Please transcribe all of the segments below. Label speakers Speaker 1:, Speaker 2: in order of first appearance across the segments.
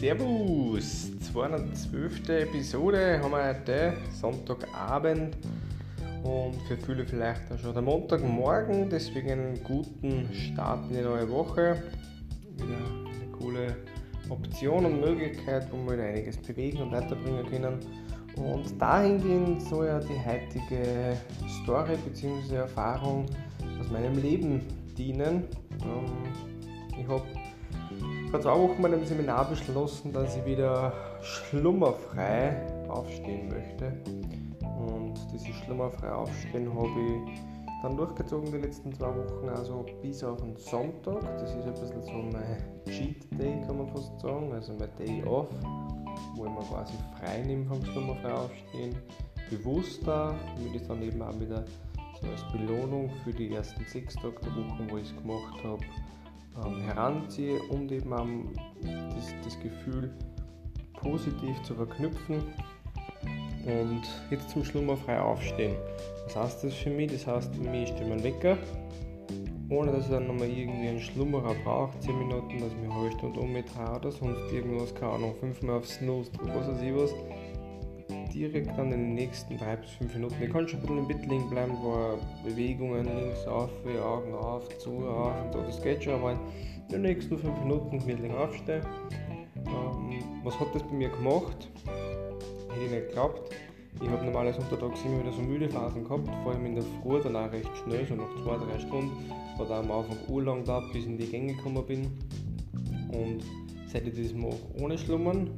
Speaker 1: Servus! 212. Episode haben wir heute, Sonntagabend und für viele vielleicht auch schon der Montagmorgen, deswegen einen guten Start in die neue Woche. Wieder eine coole Option und Möglichkeit, wo wir wieder einiges bewegen und weiterbringen können. Und dahingehend soll ja die heutige Story bzw. Erfahrung aus meinem Leben dienen. Ähm, ich habe vor zwei Wochen bei einem Seminar beschlossen, dass ich wieder schlummerfrei aufstehen möchte. Und dieses schlummerfrei aufstehen habe ich dann durchgezogen die letzten zwei Wochen, also bis auf den Sonntag. Das ist ein bisschen so mein Cheat Day, kann man fast sagen, also mein Day off, wo ich mir quasi frei nehme vom schlummerfrei aufstehen. Bewusster, damit ich dann eben auch wieder so als Belohnung für die ersten sechs Tage der Woche, wo ich es gemacht habe, ähm, heranziehe und eben ähm, das, das Gefühl positiv zu verknüpfen und jetzt zum Schlummer frei aufstehen. Was heißt das für mich? Das heißt für mich, ich stelle meinen Wecker, ohne dass ich dann nochmal irgendwie einen Schlummerer brauche, 10 Minuten, dass ich eine halbe Stunde umdrehe oder sonst irgendwas, keine Ahnung, fünfmal aufs Snooze was weiß ich was. Direkt dann in den nächsten 3 bis 5 Minuten. Ich kann schon ein bisschen im Bett liegen bleiben, wo Bewegungen links auf, Augen auf, zu, auf und so, das geht schon, aber in den nächsten 5 Minuten gemütlich aufstehen. Ähm, was hat das bei mir gemacht? Hätte ich nicht geglaubt. Ich habe normalerweise untertags immer wieder so müde Phasen gehabt, vor allem in der Früh, dann auch recht schnell, so nach 2-3 Stunden. Hat auch am Anfang urlang gedauert, bis ich in die Gänge gekommen bin. Und seit ich das mache ohne Schlummern,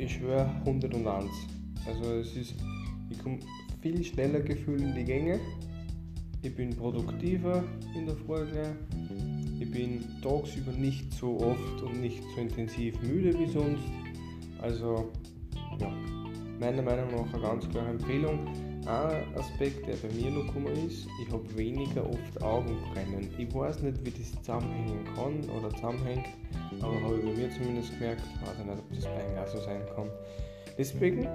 Speaker 1: ich schwöre 101. Also es ist, ich komme viel schneller gefühlt in die Gänge. Ich bin produktiver in der Früh Ich bin tagsüber nicht so oft und nicht so intensiv müde wie sonst. Also ja, meiner Meinung nach eine ganz klare Empfehlung. Ein Aspekt, der bei mir noch gekommen ist, ich habe weniger oft Augenbrennen. Ich weiß nicht, wie das zusammenhängen kann oder zusammenhängt, aber habe ich bei mir zumindest gemerkt, weiß ich nicht, ob das bei auch so sein kann. Deswegen,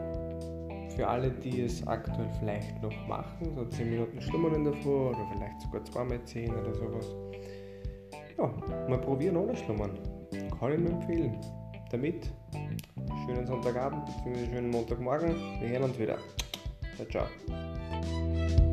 Speaker 1: für alle, die es aktuell vielleicht noch machen, so 10 Minuten schlummern Früh oder vielleicht sogar 2 mal 10 oder sowas, ja, mal probieren ohne Schlummern. Kann ich nur empfehlen. Damit schönen Sonntagabend bzw. schönen Montagmorgen. Wir hören uns wieder. Tchau, tchau.